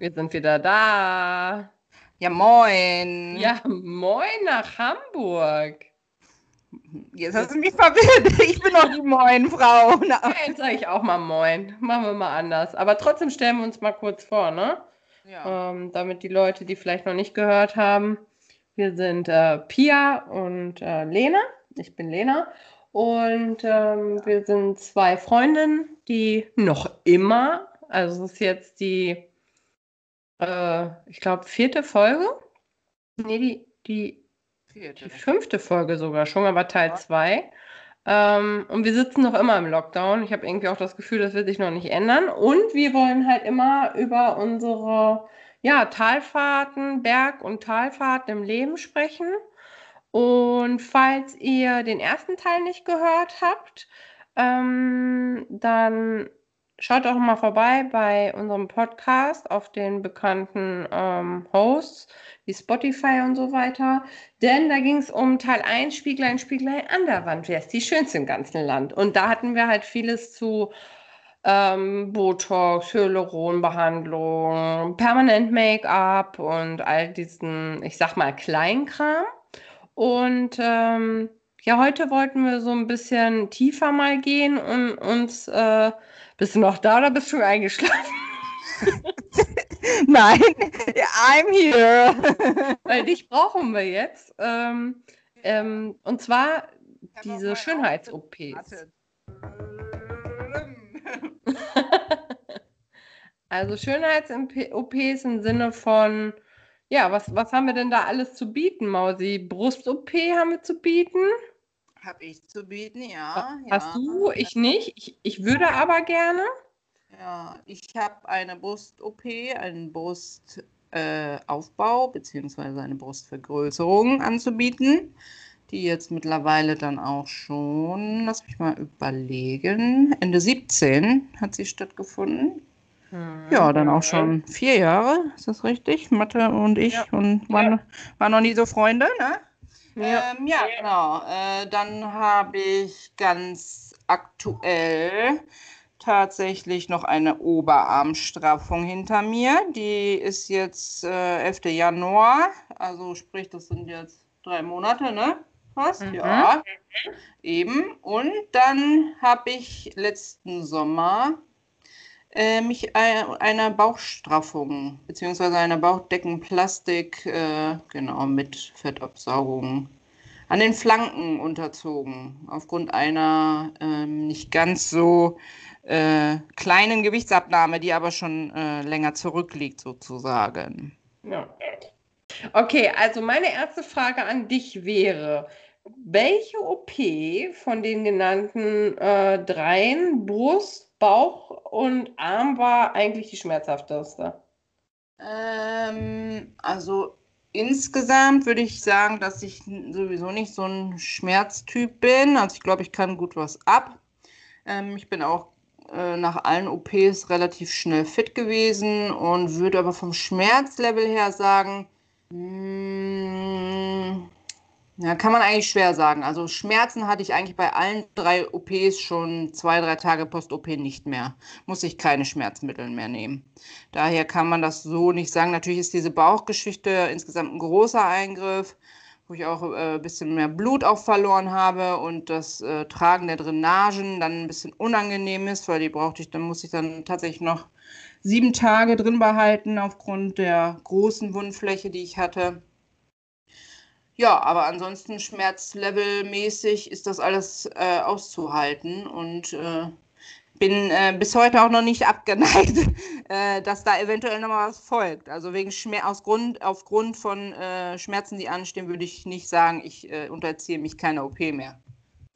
Wir sind wieder da. Ja, moin. Ja, moin nach Hamburg. Jetzt hast du mich verwirrt. Ich bin doch die Moin-Frau. Ja, jetzt sage ich auch mal Moin. Machen wir mal anders. Aber trotzdem stellen wir uns mal kurz vor, ne? Ja. Ähm, damit die Leute, die vielleicht noch nicht gehört haben, wir sind äh, Pia und äh, Lena. Ich bin Lena. Und ähm, wir sind zwei Freundinnen, die noch immer, also es ist jetzt die, äh, ich glaube, vierte Folge. Nee, die, die, vierte. die fünfte Folge sogar schon, aber Teil 2. Ähm, und wir sitzen noch immer im Lockdown. Ich habe irgendwie auch das Gefühl, das wird sich noch nicht ändern. Und wir wollen halt immer über unsere ja, Talfahrten, Berg- und Talfahrten im Leben sprechen. Und falls ihr den ersten Teil nicht gehört habt, ähm, dann schaut doch mal vorbei bei unserem Podcast auf den bekannten ähm, Hosts wie Spotify und so weiter. Denn da ging es um Teil 1, Spieglein, Spieglein an der Wand. Wer ist die schönste im ganzen Land? Und da hatten wir halt vieles zu ähm, Botox, Hyaluronbehandlung, Permanent Make-up und all diesen, ich sag mal, Kleinkram. Und ähm, ja, heute wollten wir so ein bisschen tiefer mal gehen und uns. Äh, bist du noch da oder bist du eingeschlafen? Nein, I'm here. Weil dich brauchen wir jetzt. Ähm, ähm, und zwar diese Schönheits-OPs. also Schönheits-OPs im Sinne von ja, was, was haben wir denn da alles zu bieten, Mausi? Brust-OP haben wir zu bieten? Habe ich zu bieten, ja. Hast ja. du? Ich nicht. Ich, ich würde aber gerne. Ja, ich habe eine Brust-OP, einen Brustaufbau äh, bzw. eine Brustvergrößerung anzubieten, die jetzt mittlerweile dann auch schon, lass mich mal überlegen, Ende 17 hat sie stattgefunden. Ja, dann auch schon vier Jahre, ist das richtig? Mathe und ich ja. und waren, ja. waren noch nie so Freunde, ne? Ja, ähm, ja genau. Äh, dann habe ich ganz aktuell tatsächlich noch eine Oberarmstraffung hinter mir. Die ist jetzt äh, 11. Januar, also sprich, das sind jetzt drei Monate, ne? Fast, mhm. ja. Eben. Und dann habe ich letzten Sommer äh, mich einer Bauchstraffung bzw. einer Bauchdeckenplastik äh, genau mit Fettabsaugung an den Flanken unterzogen aufgrund einer ähm, nicht ganz so äh, kleinen Gewichtsabnahme, die aber schon äh, länger zurückliegt sozusagen. Ja. Okay, also meine erste Frage an dich wäre, welche OP von den genannten äh, dreien, Brust, Bauch und Arm war eigentlich die schmerzhafteste? Ähm, also insgesamt würde ich sagen, dass ich sowieso nicht so ein Schmerztyp bin. Also ich glaube, ich kann gut was ab. Ähm, ich bin auch äh, nach allen OPs relativ schnell fit gewesen und würde aber vom Schmerzlevel her sagen, mh, mm, ja, kann man eigentlich schwer sagen. Also Schmerzen hatte ich eigentlich bei allen drei OPs schon zwei, drei Tage post-OP nicht mehr. Muss ich keine Schmerzmittel mehr nehmen. Daher kann man das so nicht sagen. Natürlich ist diese Bauchgeschichte insgesamt ein großer Eingriff, wo ich auch äh, ein bisschen mehr Blut auch verloren habe und das äh, Tragen der Drainagen dann ein bisschen unangenehm ist, weil die brauchte ich, dann muss ich dann tatsächlich noch sieben Tage drin behalten aufgrund der großen Wundfläche, die ich hatte. Ja, aber ansonsten schmerzlevelmäßig ist das alles äh, auszuhalten und äh, bin äh, bis heute auch noch nicht abgeneigt, äh, dass da eventuell noch mal was folgt. Also wegen Schmerz aus Grund, aufgrund von äh, Schmerzen, die anstehen, würde ich nicht sagen, ich äh, unterziehe mich keiner OP mehr.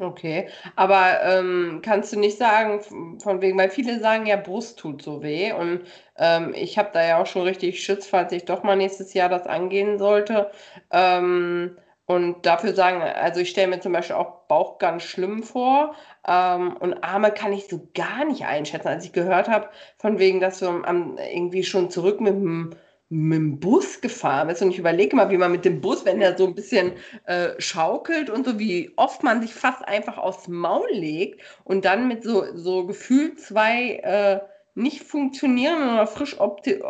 Okay, aber ähm, kannst du nicht sagen, von wegen, weil viele sagen ja, Brust tut so weh und ähm, ich habe da ja auch schon richtig Schutz, falls ich doch mal nächstes Jahr das angehen sollte. Ähm, und dafür sagen, also ich stelle mir zum Beispiel auch Bauch ganz schlimm vor ähm, und Arme kann ich so gar nicht einschätzen. Als ich gehört habe, von wegen, dass du am, irgendwie schon zurück mit dem mit dem Bus gefahren bist und ich überlege mal, wie man mit dem Bus, wenn er so ein bisschen äh, schaukelt und so, wie oft man sich fast einfach aufs Maul legt und dann mit so, so gefühlt zwei, äh, nicht funktionierenden oder frisch äh,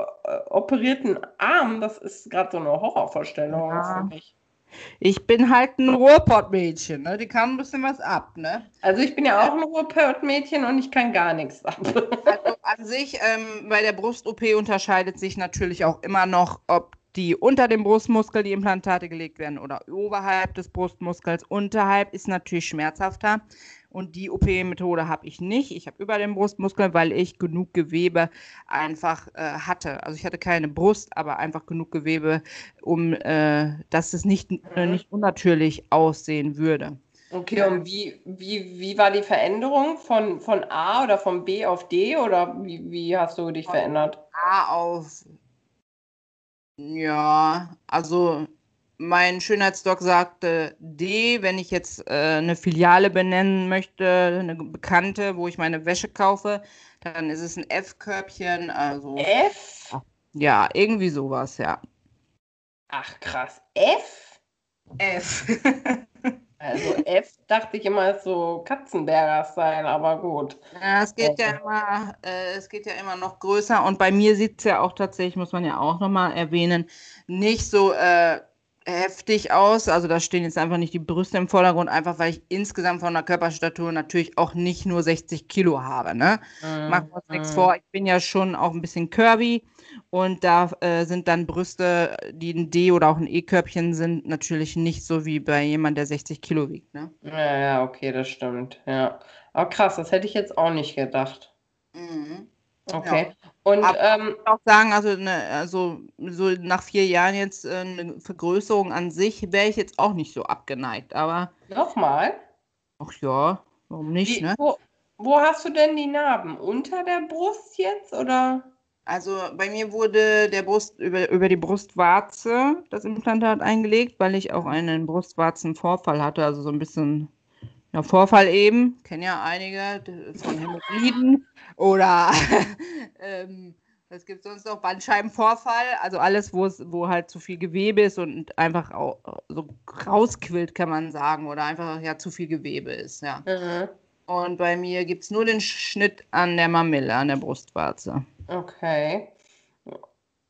operierten Arm, das ist gerade so eine Horrorvorstellung ja. für mich. Ich bin halt ein Ruhrpottmädchen, ne? Die kann ein bisschen was ab, ne? Also ich bin ja auch ein Ruhrpottmädchen und ich kann gar nichts ab. Also an sich, ähm, bei der Brust-OP unterscheidet sich natürlich auch immer noch, ob die unter dem Brustmuskel die Implantate gelegt werden oder oberhalb des Brustmuskels. Unterhalb ist natürlich schmerzhafter. Und die OP-Methode habe ich nicht. Ich habe über den Brustmuskel, weil ich genug Gewebe einfach äh, hatte. Also ich hatte keine Brust, aber einfach genug Gewebe, um äh, dass es nicht, äh, mhm. nicht unnatürlich aussehen würde. Okay, und wie, wie, wie war die Veränderung von, von A oder von B auf D oder wie, wie hast du dich von verändert? A auf ja, also mein Schönheitsdoc sagte D, wenn ich jetzt äh, eine Filiale benennen möchte, eine bekannte, wo ich meine Wäsche kaufe, dann ist es ein F-Körbchen. Also F? Ja, irgendwie sowas, ja. Ach krass. F? F. also F dachte ich immer ist so Katzenberger sein, aber gut. Ja, es geht ja immer, äh, es geht ja immer noch größer und bei mir sieht es ja auch tatsächlich, muss man ja auch nochmal erwähnen, nicht so äh, heftig aus. Also da stehen jetzt einfach nicht die Brüste im Vordergrund, einfach weil ich insgesamt von der Körperstatur natürlich auch nicht nur 60 Kilo habe. Ne? Mm, Machen wir uns nichts mhm. vor. Ich bin ja schon auch ein bisschen curvy und da äh, sind dann Brüste, die ein D oder auch ein E-Körbchen sind, natürlich nicht so wie bei jemand, der 60 Kilo wiegt. Ne? Ja, ja, okay, das stimmt. Ja. Aber krass, das hätte ich jetzt auch nicht gedacht. Mhm. Okay. Ja. Und Aber ähm, ich auch sagen, also, ne, also so nach vier Jahren jetzt äh, eine Vergrößerung an sich wäre ich jetzt auch nicht so abgeneigt. Aber nochmal? Ach ja, warum nicht? Wie, ne? Wo, wo hast du denn die Narben? Unter der Brust jetzt oder? Also bei mir wurde der Brust über, über die Brustwarze das Implantat eingelegt, weil ich auch einen Brustwarzenvorfall hatte, also so ein bisschen ja, Vorfall eben, kennen ja einige von Hämorrhoiden oder ähm, es gibt sonst noch Bandscheibenvorfall, also alles, wo es, wo halt zu viel Gewebe ist und einfach auch so rausquillt, kann man sagen, oder einfach ja zu viel Gewebe ist, ja. Mhm. Und bei mir gibt es nur den Schnitt an der Mamille, an der Brustwarze. Okay.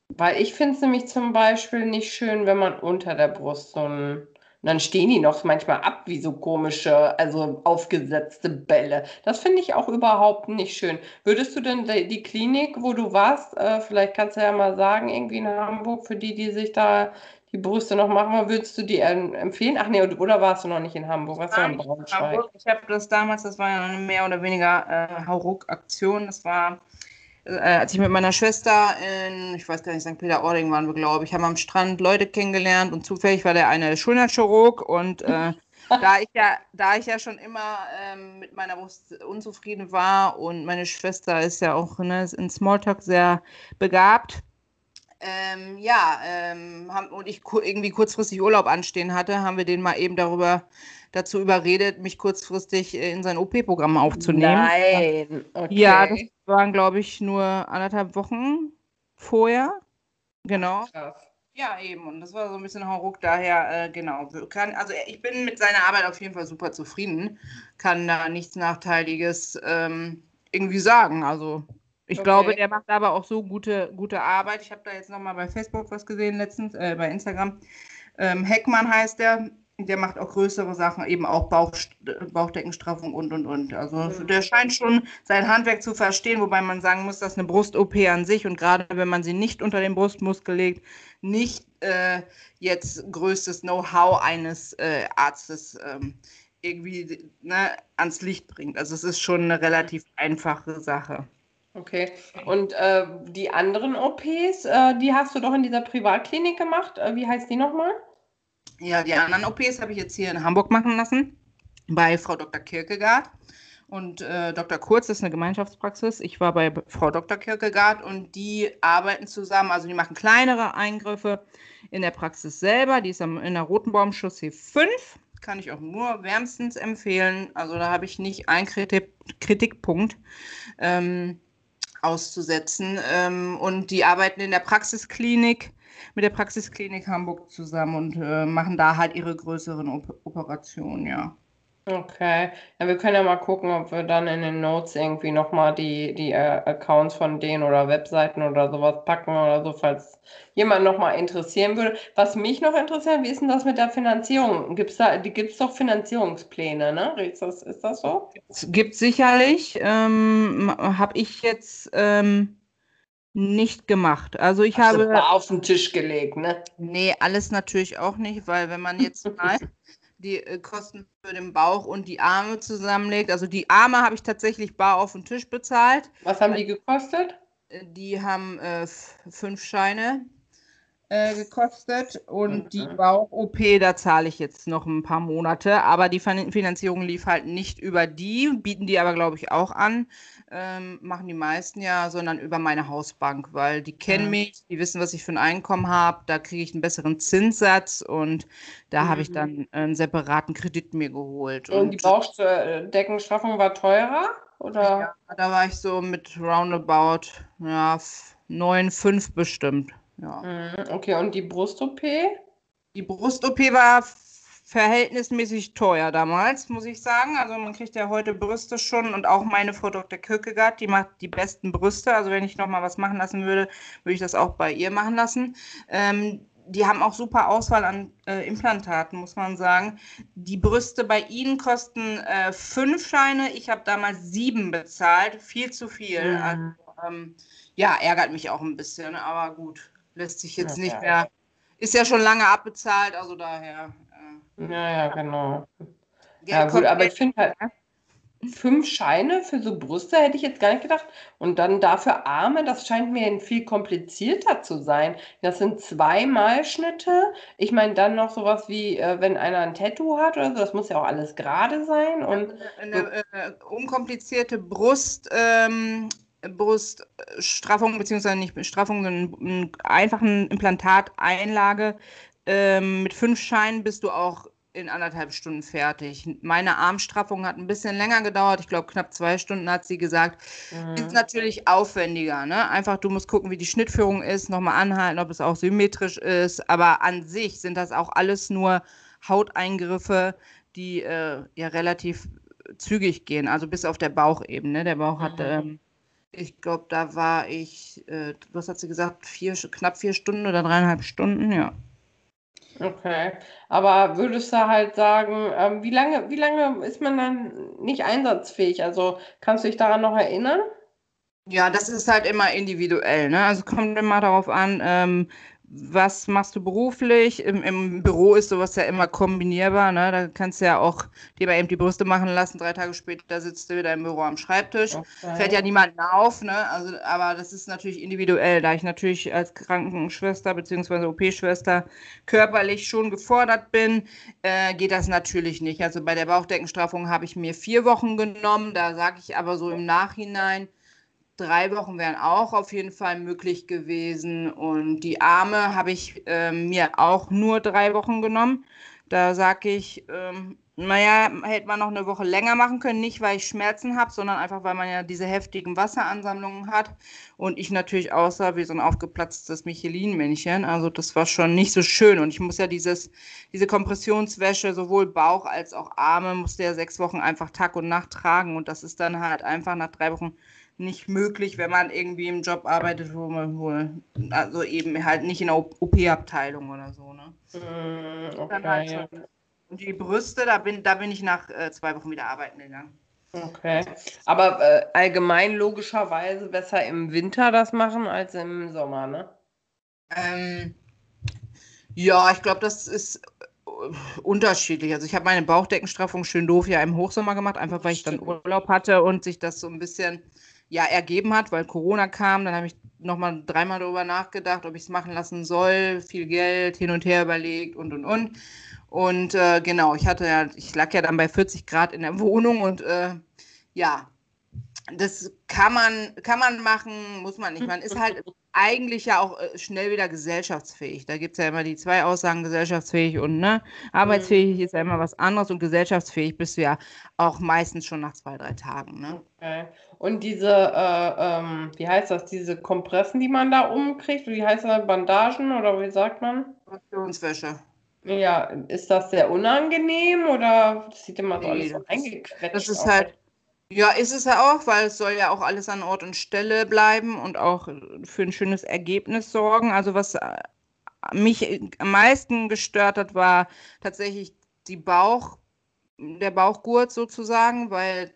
Weil ich finde es nämlich zum Beispiel nicht schön, wenn man unter der Brust so ein und dann stehen die noch manchmal ab wie so komische, also aufgesetzte Bälle. Das finde ich auch überhaupt nicht schön. Würdest du denn die, Klinik, wo du warst, äh, vielleicht kannst du ja mal sagen, irgendwie in Hamburg, für die, die sich da die Brüste noch machen, würdest du die empfehlen? Ach nee, oder warst du noch nicht in Hamburg? Warst du in Braunschweig? Ich habe das damals, das war ja eine mehr oder weniger äh, Hauruck-Aktion. Das war als ich mit meiner Schwester in, ich weiß gar nicht, St. Peter-Ording waren wir, glaube ich, haben am Strand Leute kennengelernt und zufällig war der eine Schulterchirurg und äh, da ich ja, da ich ja schon immer ähm, mit meiner Brust unzufrieden war und meine Schwester ist ja auch ne, in Smalltalk sehr begabt, ähm, ja, ähm, haben, und ich irgendwie kurzfristig Urlaub anstehen hatte, haben wir den mal eben darüber dazu überredet, mich kurzfristig in sein OP-Programm aufzunehmen. Nein, okay. Ja, das waren, glaube ich, nur anderthalb Wochen vorher. Genau. Krass. Ja, eben. Und das war so ein bisschen Hauruck. Daher, äh, genau. Kann, also ich bin mit seiner Arbeit auf jeden Fall super zufrieden. Kann da nichts Nachteiliges ähm, irgendwie sagen. Also ich okay. glaube, der macht aber auch so gute, gute Arbeit. Ich habe da jetzt nochmal bei Facebook was gesehen letztens, äh, bei Instagram. Ähm, Heckmann heißt der. Der macht auch größere Sachen, eben auch Bauch, Bauchdeckenstraffung und und und. Also mhm. der scheint schon sein Handwerk zu verstehen, wobei man sagen muss, dass eine Brust-OP an sich und gerade wenn man sie nicht unter den Brustmuskel legt, nicht äh, jetzt größtes Know-how eines äh, Arztes ähm, irgendwie ne, ans Licht bringt. Also es ist schon eine relativ einfache Sache. Okay. Und äh, die anderen OPs, äh, die hast du doch in dieser Privatklinik gemacht. Äh, wie heißt die nochmal? Ja, die anderen OPs habe ich jetzt hier in Hamburg machen lassen, bei Frau Dr. Kierkegaard. Und äh, Dr. Kurz ist eine Gemeinschaftspraxis. Ich war bei Frau Dr. Kierkegaard und die arbeiten zusammen. Also die machen kleinere Eingriffe in der Praxis selber. Die ist am, in der Rotenbaumchaussee 5. Kann ich auch nur wärmstens empfehlen. Also da habe ich nicht einen Kritik Kritikpunkt. Ähm, auszusetzen. Ähm, und die arbeiten in der Praxisklinik mit der Praxisklinik Hamburg zusammen und äh, machen da halt ihre größeren Op Operationen, ja. Okay. Ja, wir können ja mal gucken, ob wir dann in den Notes irgendwie nochmal die, die äh, Accounts von denen oder Webseiten oder sowas packen oder so, falls jemand nochmal interessieren würde. Was mich noch interessiert, wie ist denn das mit der Finanzierung? Gibt's da, gibt es doch Finanzierungspläne, ne? Ist das, ist das so? Gibt sicherlich. Ähm, Habe ich jetzt ähm, nicht gemacht. Also ich Hast habe. auf den Tisch gelegt, ne? Nee, alles natürlich auch nicht, weil wenn man jetzt mal die äh, Kosten für den Bauch und die Arme zusammenlegt. Also die Arme habe ich tatsächlich bar auf den Tisch bezahlt. Was haben die gekostet? Äh, die haben äh, fünf Scheine äh, gekostet und mhm. die Bauch-OP, da zahle ich jetzt noch ein paar Monate. Aber die Finanzierung lief halt nicht über die, bieten die aber, glaube ich, auch an ähm, machen die meisten ja, sondern über meine Hausbank, weil die kennen ja. mich, die wissen, was ich für ein Einkommen habe, da kriege ich einen besseren Zinssatz und da mhm. habe ich dann einen separaten Kredit mir geholt. Und, und die Bauchdeckenstraffung war teurer? Oder? Ja, da war ich so mit roundabout ja, 9,5 bestimmt. Ja. Mhm, okay, und die Brust-OP? Die Brust-OP war verhältnismäßig teuer damals, muss ich sagen. Also man kriegt ja heute Brüste schon und auch meine Frau Dr. Kierkegaard, die macht die besten Brüste. Also wenn ich nochmal was machen lassen würde, würde ich das auch bei ihr machen lassen. Ähm, die haben auch super Auswahl an äh, Implantaten, muss man sagen. Die Brüste bei ihnen kosten äh, fünf Scheine. Ich habe damals sieben bezahlt. Viel zu viel. Mhm. Also, ähm, ja, ärgert mich auch ein bisschen, aber gut. Lässt sich jetzt ja, nicht mehr. Ist ja schon lange abbezahlt, also daher ja, ja, genau. Ja, gut, aber ich finde halt, fünf Scheine für so Brüste hätte ich jetzt gar nicht gedacht. Und dann dafür Arme, das scheint mir viel komplizierter zu sein. Das sind zwei Malschnitte. Ich meine, dann noch sowas wie, äh, wenn einer ein Tattoo hat oder so, das muss ja auch alles gerade sein. Und eine, eine äh, unkomplizierte Brust. Ähm, Bruststraffung, beziehungsweise nicht Straffung, sondern einen einfachen Implantateinlage ähm, mit fünf Scheinen bist du auch in anderthalb Stunden fertig. Meine Armstraffung hat ein bisschen länger gedauert. Ich glaube, knapp zwei Stunden hat sie gesagt. Mhm. Ist natürlich aufwendiger. Ne? Einfach, du musst gucken, wie die Schnittführung ist, nochmal anhalten, ob es auch symmetrisch ist. Aber an sich sind das auch alles nur Hauteingriffe, die äh, ja relativ zügig gehen. Also bis auf der Bauchebene. Der Bauch hat. Mhm. Ähm, ich glaube, da war ich, äh, was hat sie gesagt, vier, knapp vier Stunden oder dreieinhalb Stunden, ja. Okay. Aber würdest du halt sagen, ähm, wie lange, wie lange ist man dann nicht einsatzfähig? Also kannst du dich daran noch erinnern? Ja, das ist halt immer individuell. Ne? Also kommt immer darauf an, ähm, was machst du beruflich? Im, Im, Büro ist sowas ja immer kombinierbar. Ne? Da kannst du ja auch dir bei eben die Brüste machen lassen. Drei Tage später sitzt du wieder im Büro am Schreibtisch. Okay. Fällt ja niemanden auf. Ne? Also, aber das ist natürlich individuell. Da ich natürlich als Krankenschwester bzw. OP-Schwester körperlich schon gefordert bin, äh, geht das natürlich nicht. Also bei der Bauchdeckenstraffung habe ich mir vier Wochen genommen. Da sage ich aber so im Nachhinein, drei Wochen wären auch auf jeden Fall möglich gewesen. Und die Arme habe ich äh, mir auch nur drei Wochen genommen. Da sage ich, ähm, naja, hätte man noch eine Woche länger machen können. Nicht, weil ich Schmerzen habe, sondern einfach, weil man ja diese heftigen Wasseransammlungen hat. Und ich natürlich aussah wie so ein aufgeplatztes Michelin-Männchen. Also das war schon nicht so schön. Und ich muss ja dieses, diese Kompressionswäsche, sowohl Bauch als auch Arme, musste ja sechs Wochen einfach Tag und Nacht tragen. Und das ist dann halt einfach nach drei Wochen nicht möglich, wenn man irgendwie im Job arbeitet, wo man wohl, also eben halt nicht in der OP-Abteilung oder so, ne? Mm, okay, halt ja. Und die Brüste, da bin, da bin ich nach äh, zwei Wochen wieder arbeiten gegangen. Okay. Aber äh, allgemein logischerweise besser im Winter das machen als im Sommer, ne? Ähm, ja, ich glaube, das ist äh, unterschiedlich. Also ich habe meine Bauchdeckenstraffung schön doof ja im Hochsommer gemacht, einfach weil ich dann Urlaub hatte und sich das so ein bisschen ja ergeben hat, weil Corona kam. Dann habe ich nochmal dreimal darüber nachgedacht, ob ich es machen lassen soll. Viel Geld hin und her überlegt und und und. Und äh, genau, ich hatte ja, ich lag ja dann bei 40 Grad in der Wohnung und äh, ja, das kann man, kann man machen, muss man nicht. Man ist halt eigentlich ja auch äh, schnell wieder gesellschaftsfähig. Da gibt es ja immer die zwei Aussagen, gesellschaftsfähig und ne, arbeitsfähig ist ja immer was anderes und gesellschaftsfähig bist du ja auch meistens schon nach zwei, drei Tagen. Ne? Okay. Und diese, äh, ähm, wie heißt das, diese Kompressen, die man da umkriegt, wie heißt das, Bandagen oder wie sagt man? Kompressionswäsche. Ja, ist das sehr unangenehm oder das sieht immer so alles so eingequetscht das ist aus? halt, ja, ist es ja auch, weil es soll ja auch alles an Ort und Stelle bleiben und auch äh, für ein schönes Ergebnis sorgen. Also was äh, mich am meisten gestört hat, war tatsächlich die Bauch, der Bauchgurt sozusagen, weil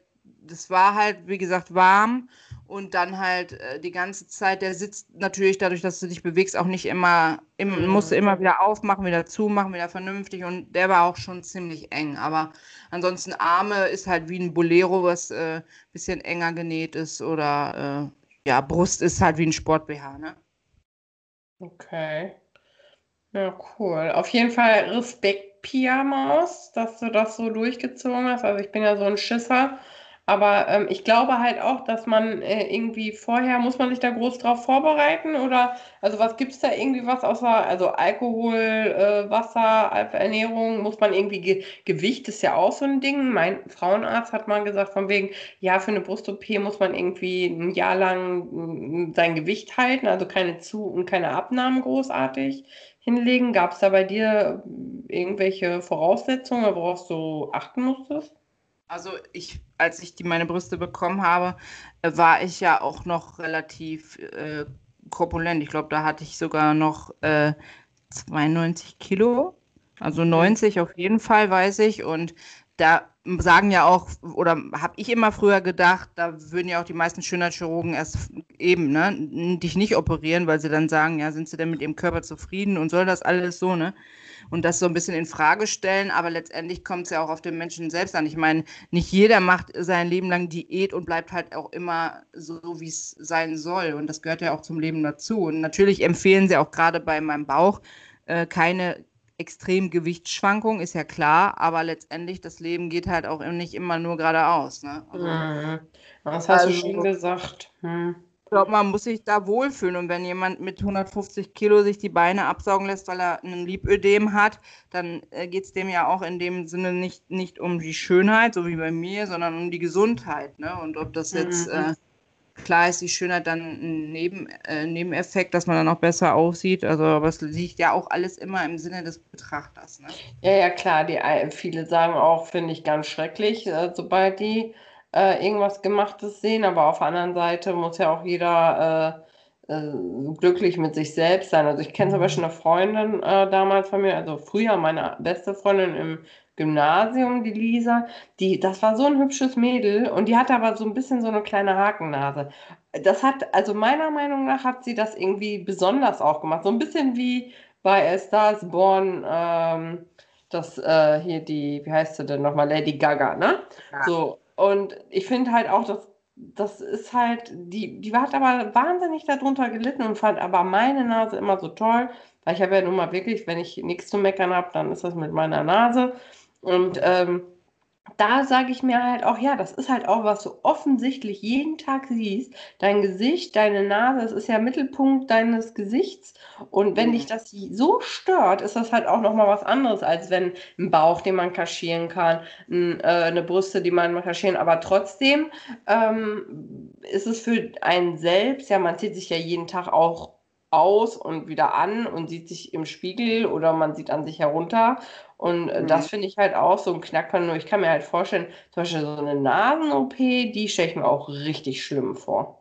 das war halt, wie gesagt, warm und dann halt äh, die ganze Zeit, der sitzt natürlich dadurch, dass du dich bewegst, auch nicht immer, im, musst du Mhm. immer wieder aufmachen, wieder zumachen, wieder vernünftig und der war auch schon ziemlich eng. Aber ansonsten Arme ist halt wie ein Bolero, was ein äh, bisschen enger genäht ist oder äh, ja, Brust ist halt wie ein Sport-BH, ne? Okay. Ja, cool. Auf jeden Fall Respekt, Pia Maus, dass du das so durchgezogen hast. Also ich bin ja so ein Schisser. Aber ähm, ich glaube halt auch, dass man äh, irgendwie vorher, muss man sich da groß drauf vorbereiten? Oder also was gibt es da irgendwie was außer, also Alkohol, äh, Wasser, Ernährung, muss man irgendwie, Ge Gewicht ist ja auch so ein Ding. Mein Frauenarzt hat mal gesagt, von wegen, ja, für eine Brust-OP muss man irgendwie ein Jahr lang mm, sein Gewicht halten, also keine Zu- und keine Abnahmen großartig hinlegen. Gab es da bei dir irgendwelche Voraussetzungen, worauf du achten musstest? Also ich, als ich die meine Brüste bekommen habe, äh, war ich ja auch noch relativ äh, korpulent. Ich glaube, da hatte ich sogar noch äh, 92 Kilo. Also 90 auf jeden Fall, weiß ich. Und da sagen ja auch, oder habe ich immer früher gedacht, da würden ja auch die meisten Schönheitschirurgen erst eben, ne, dich nicht operieren, weil sie dann sagen, ja, sind sie denn mit ihrem Körper zufrieden und soll das alles so, ne? Und das so ein bisschen in Frage stellen, aber letztendlich kommt es ja auch auf den Menschen selbst an. Ich meine, nicht jeder macht sein Leben lang Diät und bleibt halt auch immer so, wie es sein soll. Und das gehört ja auch zum Leben dazu. Und natürlich empfehlen sie auch gerade bei meinem Bauch äh, keine extrem Gewichtsschwankung, ist ja klar, aber letztendlich das Leben geht halt auch nicht immer nur geradeaus. Ne? Also, mhm. Das hast also, du schon gesagt. Hm. Ich glaube, man muss sich da wohlfühlen. Und wenn jemand mit 150 Kilo sich die Beine absaugen lässt, weil er ein Lipödem hat, dann äh, geht es dem ja auch in dem Sinne nicht, nicht um die Schönheit, so wie bei mir, sondern um die Gesundheit. Ne? Und ob das jetzt mhm. äh, Klar ist die Schönheit dann ein Neben, äh, Nebeneffekt, dass man dann auch besser aussieht. Also, aber es liegt ja auch alles immer im Sinne des Betrachters. Ne? Ja, ja, klar. Die, viele sagen auch, finde ich ganz schrecklich, äh, sobald die äh, irgendwas Gemachtes sehen. Aber auf der anderen Seite muss ja auch jeder äh, äh, glücklich mit sich selbst sein. Also, ich kenne zum Beispiel eine Freundin äh, damals von mir, also früher meine beste Freundin im Gymnasium, die Lisa, die, das war so ein hübsches Mädel und die hatte aber so ein bisschen so eine kleine Hakennase. Das hat, also meiner Meinung nach hat sie das irgendwie besonders auch gemacht. So ein bisschen wie bei A Star is Born, ähm, das äh, hier die, wie heißt sie denn nochmal, Lady Gaga, ne? Ja. So, und ich finde halt auch, dass das ist halt, die, die hat aber wahnsinnig darunter gelitten und fand aber meine Nase immer so toll, weil ich habe ja nun mal wirklich, wenn ich nichts zu meckern habe, dann ist das mit meiner Nase. Und ähm, da sage ich mir halt auch, ja, das ist halt auch, was du offensichtlich jeden Tag siehst. Dein Gesicht, deine Nase, das ist ja Mittelpunkt deines Gesichts. Und wenn mhm. dich das so stört, ist das halt auch nochmal was anderes, als wenn ein Bauch, den man kaschieren kann, ein, äh, eine Brüste, die man kaschieren. Aber trotzdem ähm, ist es für einen selbst, ja, man zieht sich ja jeden Tag auch aus und wieder an und sieht sich im Spiegel oder man sieht an sich herunter. Und äh, mhm. das finde ich halt auch so ein Knackpunkt. Nur ich kann mir halt vorstellen, zum Beispiel so eine Nasen-OP, die stelle ich mir auch richtig schlimm vor.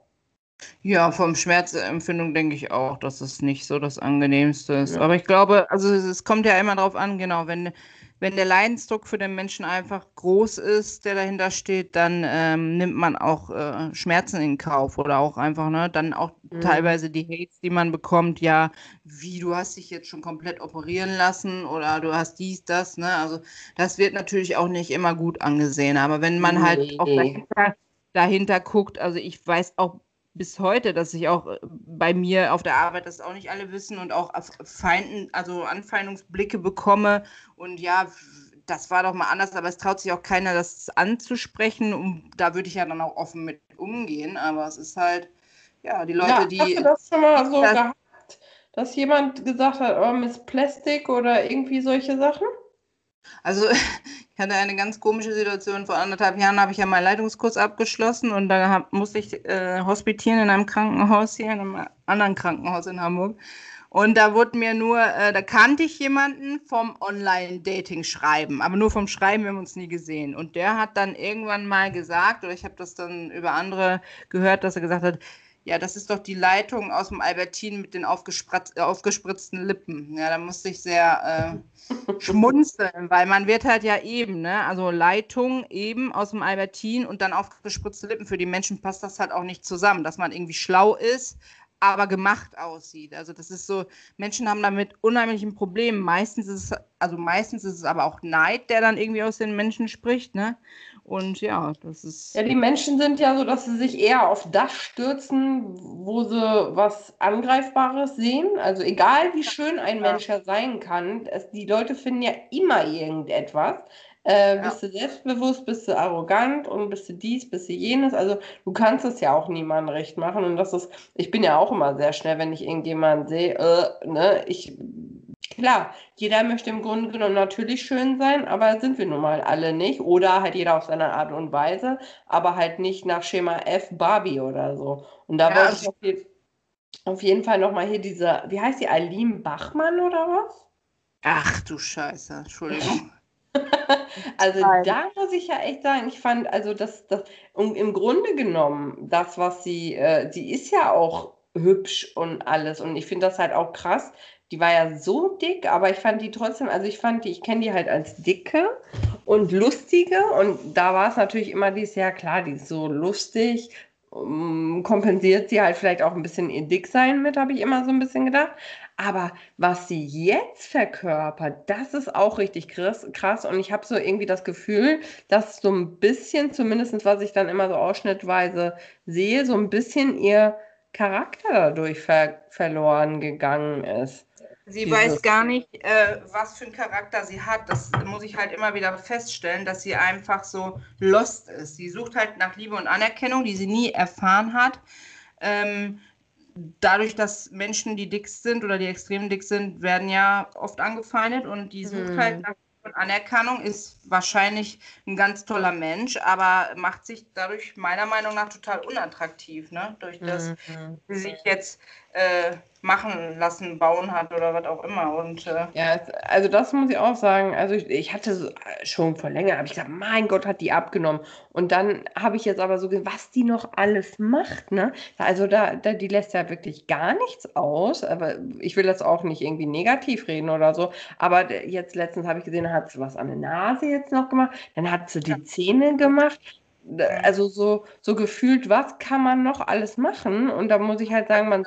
Ja, vom Schmerzempfindung denke ich auch, dass es nicht so das angenehmste ist. Ja. Aber ich glaube, also es kommt ja immer darauf an, genau, wenn wenn der Leidensdruck für den Menschen einfach groß ist, der dahinter steht, dann ähm, nimmt man auch äh, Schmerzen in Kauf oder auch einfach, ne, dann auch mhm. teilweise die Hates, die man bekommt, ja, wie du hast dich jetzt schon komplett operieren lassen oder du hast dies, das, ne, also das wird natürlich auch nicht immer gut angesehen, aber wenn man halt nee. auch dahinter, dahinter guckt, also ich weiß auch bis heute, dass ich auch äh, bei mir auf der Arbeit das auch nicht alle wissen und auch Feinden, also Anfeindungsblicke bekomme. Und ja, das war doch mal anders, aber es traut sich auch keiner, das anzusprechen. Und da würde ich ja dann auch offen mit umgehen. Aber es ist halt, ja, die Leute, ja, die. Hast du das schon mal so das, gehabt, dass jemand gesagt hat, oh, Miss Plastik oder irgendwie solche Sachen? Also ich hatte eine ganz komische Situation. Vor anderthalb Jahren habe ich ja meinen Leitungskurs abgeschlossen und da musste ich äh, hospitieren in einem Krankenhaus hier, in einem anderen Krankenhaus in Hamburg. Und da wurde mir nur, äh, da kannte ich jemanden vom Online-Dating-Schreiben, aber nur vom Schreiben wir haben uns nie gesehen. Und der hat dann irgendwann mal gesagt, oder ich habe das dann über andere gehört, dass er gesagt hat, ja, das ist doch die Leitung aus dem Albertin mit den aufgespritzten Lippen. Ja, da musste ich sehr äh, schmunzeln, weil man wird halt ja eben, ne? Also Leitung eben aus dem Albertin und dann aufgespritzte Lippen. Für die Menschen passt das halt auch nicht zusammen, dass man irgendwie schlau ist, aber gemacht aussieht. Also das ist so, Menschen haben damit unheimlichen Problemen. Meistens ist es, also meistens ist es aber auch Neid, der dann irgendwie aus den Menschen spricht, ne? Und ja, das ist. Ja, die Menschen sind ja so, dass sie sich eher auf das stürzen, wo sie was Angreifbares sehen. Also egal wie schön ein Mensch ja sein kann, es, die Leute finden ja immer irgendetwas. Äh, bist ja. du selbstbewusst, bist du arrogant und bist du dies, bist du jenes. Also du kannst es ja auch niemandem recht machen. Und das ist, ich bin ja auch immer sehr schnell, wenn ich irgendjemanden sehe, äh, ne, ich Klar, jeder möchte im Grunde genommen natürlich schön sein, aber sind wir nun mal alle nicht. Oder halt jeder auf seine Art und Weise, aber halt nicht nach Schema F Barbie oder so. Und da ja, wollte ich auf, je auf jeden Fall nochmal hier diese, wie heißt die, Aline Bachmann oder was? Ach du Scheiße, Entschuldigung. also Nein. da muss ich ja echt sagen, ich fand, also das, das im Grunde genommen, das, was sie, äh, sie ist ja auch hübsch und alles. Und ich finde das halt auch krass. Die war ja so dick, aber ich fand die trotzdem, also ich fand die, ich kenne die halt als dicke und lustige. Und da war es natürlich immer dieses, ja klar, die ist so lustig, um, kompensiert sie halt vielleicht auch ein bisschen ihr Dicksein mit, habe ich immer so ein bisschen gedacht. Aber was sie jetzt verkörpert, das ist auch richtig krass. krass. Und ich habe so irgendwie das Gefühl, dass so ein bisschen, zumindest was ich dann immer so ausschnittweise sehe, so ein bisschen ihr Charakter dadurch ver verloren gegangen ist. Sie Dieses weiß gar nicht, äh, was für einen Charakter sie hat. Das muss ich halt immer wieder feststellen, dass sie einfach so lost ist. Sie sucht halt nach Liebe und Anerkennung, die sie nie erfahren hat. Ähm, dadurch, dass Menschen, die dick sind oder die extrem dick sind, werden ja oft angefeindet und die sucht hm. halt nach Anerkennung, ist wahrscheinlich ein ganz toller Mensch, aber macht sich dadurch meiner Meinung nach total unattraktiv, ne? Durch das, mhm. sie sich jetzt äh, machen lassen, bauen hat oder was auch immer. Und, äh ja, also das muss ich auch sagen. Also ich, ich hatte so, äh, schon vor länger, habe ich gesagt, mein Gott, hat die abgenommen. Und dann habe ich jetzt aber so gesehen, was die noch alles macht. Ne? Also da, da, die lässt ja wirklich gar nichts aus. Aber ich will das auch nicht irgendwie negativ reden oder so. Aber jetzt letztens habe ich gesehen, hat sie was an der Nase jetzt noch gemacht. Dann hat sie die Zähne gemacht also so, so gefühlt, was kann man noch alles machen? Und da muss ich halt sagen, man.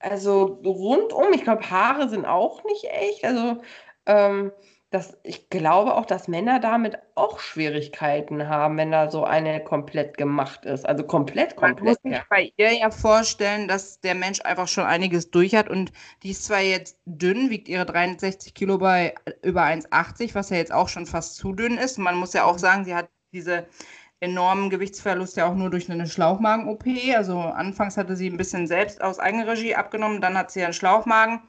Also rundum, ich glaube, Haare sind auch nicht echt. Also ähm, das, ich glaube auch, dass Männer damit auch Schwierigkeiten haben, wenn da so eine komplett gemacht ist. Also komplett, komplett. Man muss sich ja. bei ihr ja vorstellen, dass der Mensch einfach schon einiges durch hat und die ist zwar jetzt dünn, wiegt ihre 63 Kilo bei über 1,80, was ja jetzt auch schon fast zu dünn ist. Man muss ja auch mhm. sagen, sie hat diese enormen Gewichtsverlust ja auch nur durch eine Schlauchmagen-OP. Also anfangs hatte sie ein bisschen selbst aus Eigenregie abgenommen, dann hat sie einen Schlauchmagen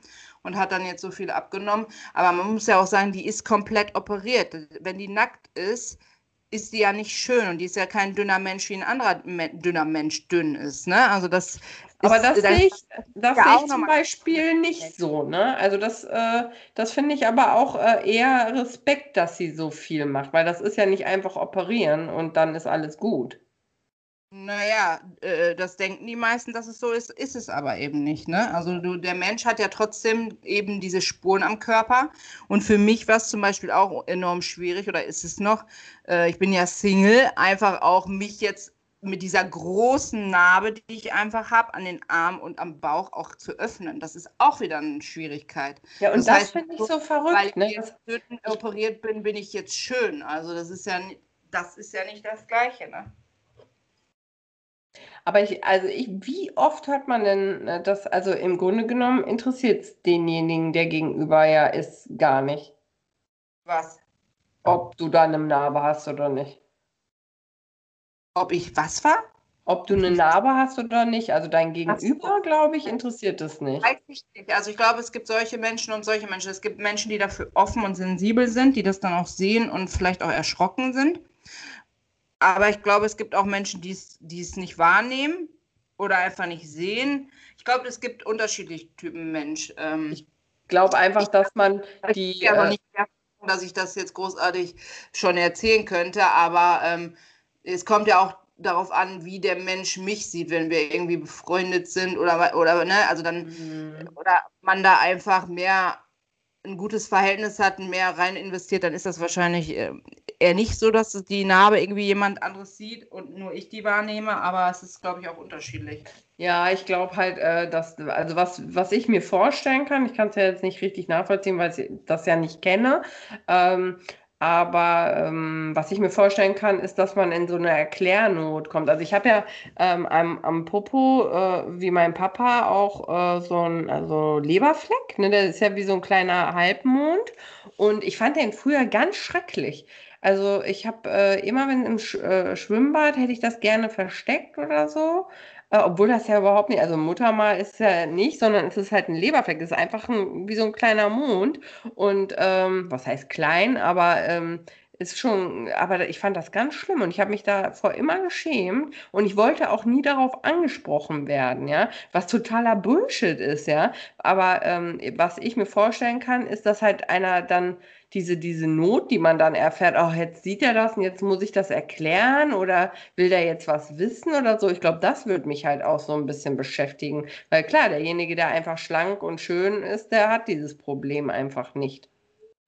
und hat dann jetzt so viel abgenommen. Aber man muss ja auch sagen, die ist komplett operiert. Wenn die nackt ist, ist die ja nicht schön und die ist ja kein dünner Mensch, wie ein anderer dünner Mensch dünn ist. Ne? Also das aber das, sehe ich, das ja sehe ich zum Beispiel nicht so, ne? Also das, äh, das finde ich aber auch äh, eher Respekt, dass sie so viel macht, weil das ist ja nicht einfach operieren und dann ist alles gut. Naja, äh, das denken die meisten, dass es so ist, ist es aber eben nicht. Ne? Also du, der Mensch hat ja trotzdem eben diese Spuren am Körper. Und für mich war es zum Beispiel auch enorm schwierig, oder ist es noch, äh, ich bin ja Single, einfach auch mich jetzt mit dieser großen Narbe, die ich einfach habe, an den Arm und am Bauch auch zu öffnen. Das ist auch wieder eine Schwierigkeit. Ja, und das, das finde ich so verrückt. Weil ne? ich jetzt operiert bin, bin ich jetzt schön. Also das ist ja, das ist ja nicht das Gleiche. Ne? Aber ich, also ich, wie oft hat man denn äh, das, also im Grunde genommen interessiert es denjenigen, der gegenüber ja ist, gar nicht. Was? Ob du da eine Narbe hast oder nicht. Ob ich was war? Ob du eine Narbe hast oder nicht, also dein Gegenüber, glaube ich, interessiert es nicht. Weiß ich nicht. Also ich glaube, es gibt solche Menschen und solche Menschen. Es gibt Menschen, die dafür offen und sensibel sind, die das dann auch sehen und vielleicht auch erschrocken sind. Aber ich glaube, es gibt auch Menschen, die es, nicht wahrnehmen oder einfach nicht sehen. Ich glaube, es gibt unterschiedliche Typen Mensch. Ähm, ich glaube einfach, ich, dass man die. Ich aber äh, nicht, dass ich das jetzt großartig schon erzählen könnte, aber ähm, es kommt ja auch darauf an, wie der Mensch mich sieht, wenn wir irgendwie befreundet sind oder oder ne, also dann mhm. oder man da einfach mehr ein gutes Verhältnis hat, mehr rein investiert, dann ist das wahrscheinlich äh, eher nicht so, dass die Narbe irgendwie jemand anderes sieht und nur ich die wahrnehme, aber es ist, glaube ich, auch unterschiedlich. Ja, ich glaube halt, äh, dass, also was, was ich mir vorstellen kann, ich kann es ja jetzt nicht richtig nachvollziehen, weil ich das ja nicht kenne, ähm, aber ähm, was ich mir vorstellen kann, ist, dass man in so eine Erklärnot kommt. Also ich habe ja ähm, am, am Popo, äh, wie mein Papa, auch äh, so ein also Leberfleck. Ne? Der ist ja wie so ein kleiner Halbmond. Und ich fand den früher ganz schrecklich. Also ich habe äh, immer, wenn im Sch äh, Schwimmbad, hätte ich das gerne versteckt oder so. Äh, obwohl das ja überhaupt nicht, also Muttermal ist ja nicht, sondern es ist halt ein Leberfleck. Es ist einfach ein, wie so ein kleiner Mond. Und ähm, was heißt klein, aber ähm, ist schon, aber ich fand das ganz schlimm und ich habe mich davor immer geschämt und ich wollte auch nie darauf angesprochen werden, ja, was totaler Bullshit ist, ja. Aber ähm, was ich mir vorstellen kann, ist, dass halt einer dann diese, diese Not, die man dann erfährt, oh, jetzt sieht er das und jetzt muss ich das erklären oder will der jetzt was wissen oder so. Ich glaube, das würde mich halt auch so ein bisschen beschäftigen. Weil klar, derjenige, der einfach schlank und schön ist, der hat dieses Problem einfach nicht.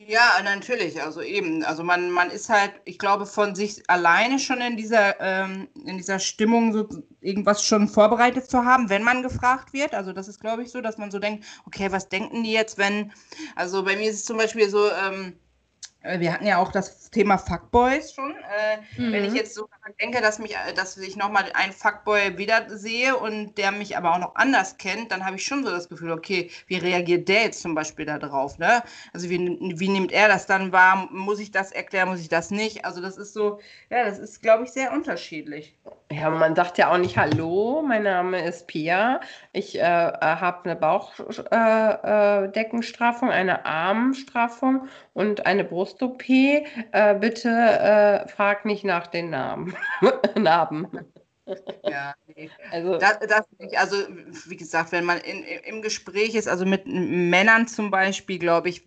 Ja, natürlich. Also eben. Also man, man ist halt, ich glaube, von sich alleine schon in dieser, ähm, in dieser Stimmung so irgendwas schon vorbereitet zu haben, wenn man gefragt wird. Also das ist, glaube ich, so, dass man so denkt, okay, was denken die jetzt, wenn, also bei mir ist es zum Beispiel so, ähm, äh, wir hatten ja auch das Thema Fuckboys schon. Äh, mhm. Wenn ich mhm. jetzt so denke, dass, mich, äh, dass ich nochmal einen Fuckboy wiedersehe und der mich aber auch noch anders kennt, dann habe ich schon so das Gefühl, okay, wie reagiert der jetzt zum Beispiel da drauf? Ne? Also wie, wie nimmt er das dann wahr? Muss ich das erklären, muss ich das nicht? Also das ist so, ja, das ist, glaube ich, sehr unterschiedlich. Ja, man sagt ja auch nicht Hallo, mein Name ist Pia. Ich äh, habe eine Bauchdeckenstraffung, äh, eine Armstraffung und eine Brust-OP. Äh, bitte äh, frag nicht nach den Namen. Narben. Ja, nee. Also, das, das nicht. Also, wie gesagt, wenn man in, im Gespräch ist, also mit Männern zum Beispiel, glaube ich,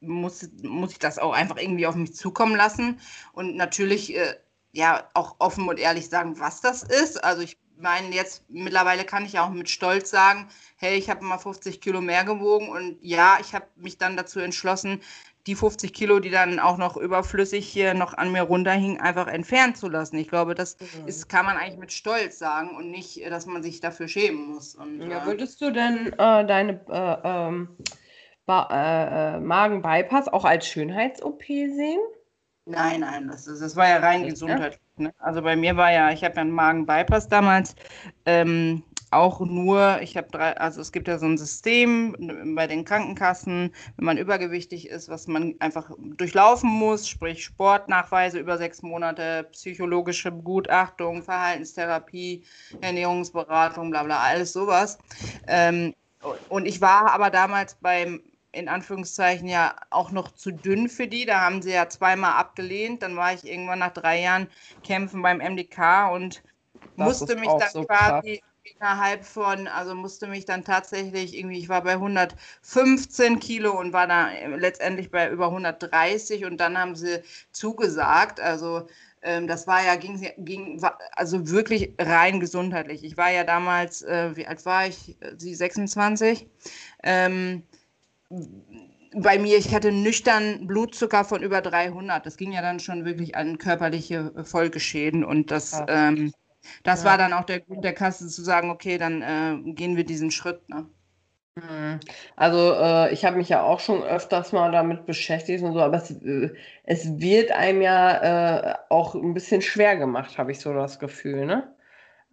muss, muss ich das auch einfach irgendwie auf mich zukommen lassen. Und natürlich äh, ja auch offen und ehrlich sagen, was das ist. Also ich meine, jetzt mittlerweile kann ich ja auch mit Stolz sagen, hey, ich habe mal 50 Kilo mehr gewogen und ja, ich habe mich dann dazu entschlossen, die 50 Kilo, die dann auch noch überflüssig hier noch an mir runterhingen, einfach entfernen zu lassen. Ich glaube, das mhm. ist, kann man eigentlich mit Stolz sagen und nicht, dass man sich dafür schämen muss. Und, ja, äh, würdest du denn äh, deine äh, ähm, äh, Magen-Bypass auch als Schönheits-OP sehen? Nein, nein, das, ist, das war ja rein Gesundheit. Ne? Also bei mir war ja, ich habe ja einen Magen-Bypass damals ähm, auch nur, ich habe drei, also es gibt ja so ein System bei den Krankenkassen, wenn man übergewichtig ist, was man einfach durchlaufen muss, sprich Sportnachweise über sechs Monate, psychologische Begutachtung, Verhaltenstherapie, Ernährungsberatung, bla bla, alles sowas. Ähm, und ich war aber damals beim in Anführungszeichen ja auch noch zu dünn für die. Da haben sie ja zweimal abgelehnt. Dann war ich irgendwann nach drei Jahren kämpfen beim MDK und das musste mich dann so quasi krass. innerhalb von, also musste mich dann tatsächlich irgendwie, ich war bei 115 Kilo und war da letztendlich bei über 130 und dann haben sie zugesagt. Also ähm, das war ja, ging, ging, also wirklich rein gesundheitlich. Ich war ja damals, äh, wie alt war ich? Sie 26. Ähm, bei mir, ich hatte nüchtern Blutzucker von über 300. Das ging ja dann schon wirklich an körperliche Folgeschäden und das, ähm, das ja. war dann auch der Grund der Kasse zu sagen, okay, dann äh, gehen wir diesen Schritt. Ne? Mhm. Also äh, ich habe mich ja auch schon öfters mal damit beschäftigt und so, aber es, äh, es wird einem ja äh, auch ein bisschen schwer gemacht, habe ich so das Gefühl, ne?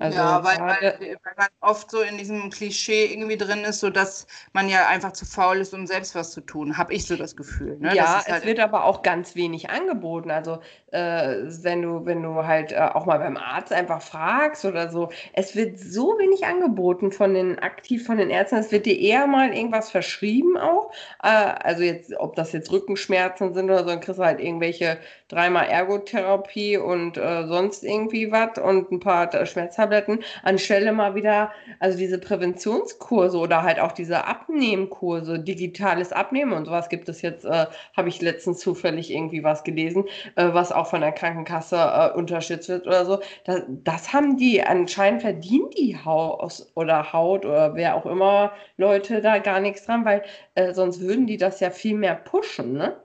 Also ja, weil, weil, weil, man oft so in diesem Klischee irgendwie drin ist, so dass man ja einfach zu faul ist, um selbst was zu tun, habe ich so das Gefühl. Ne? Ja, das es halt wird aber auch ganz wenig angeboten. Also äh, wenn du, wenn du halt äh, auch mal beim Arzt einfach fragst oder so, es wird so wenig angeboten von den aktiv von den Ärzten. Es wird dir eher mal irgendwas verschrieben auch. Äh, also jetzt, ob das jetzt Rückenschmerzen sind oder so, dann kriegst du halt irgendwelche dreimal Ergotherapie und äh, sonst irgendwie was und ein paar Schmerztabletten Toiletten, anstelle mal wieder, also diese Präventionskurse oder halt auch diese Abnehmkurse, digitales Abnehmen und sowas gibt es jetzt, äh, habe ich letztens zufällig irgendwie was gelesen, äh, was auch von der Krankenkasse äh, unterstützt wird oder so. Das, das haben die anscheinend verdient, die Haus oder Haut oder wer auch immer Leute da gar nichts dran, weil äh, sonst würden die das ja viel mehr pushen, ne?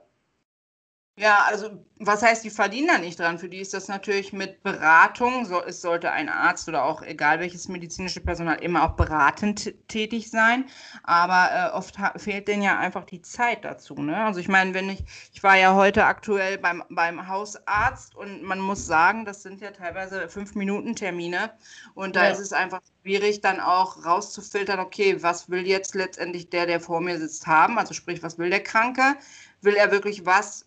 Ja, also was heißt, die verdienen da nicht dran? Für die ist das natürlich mit Beratung, so, es sollte ein Arzt oder auch egal welches medizinische Personal immer auch beratend tätig sein, aber äh, oft fehlt denen ja einfach die Zeit dazu. Ne? Also ich meine, wenn ich, ich war ja heute aktuell beim, beim Hausarzt und man muss sagen, das sind ja teilweise fünf Minuten Termine und da ja. ist es einfach schwierig dann auch rauszufiltern, okay, was will jetzt letztendlich der, der vor mir sitzt, haben? Also sprich, was will der Kranke? Will er wirklich was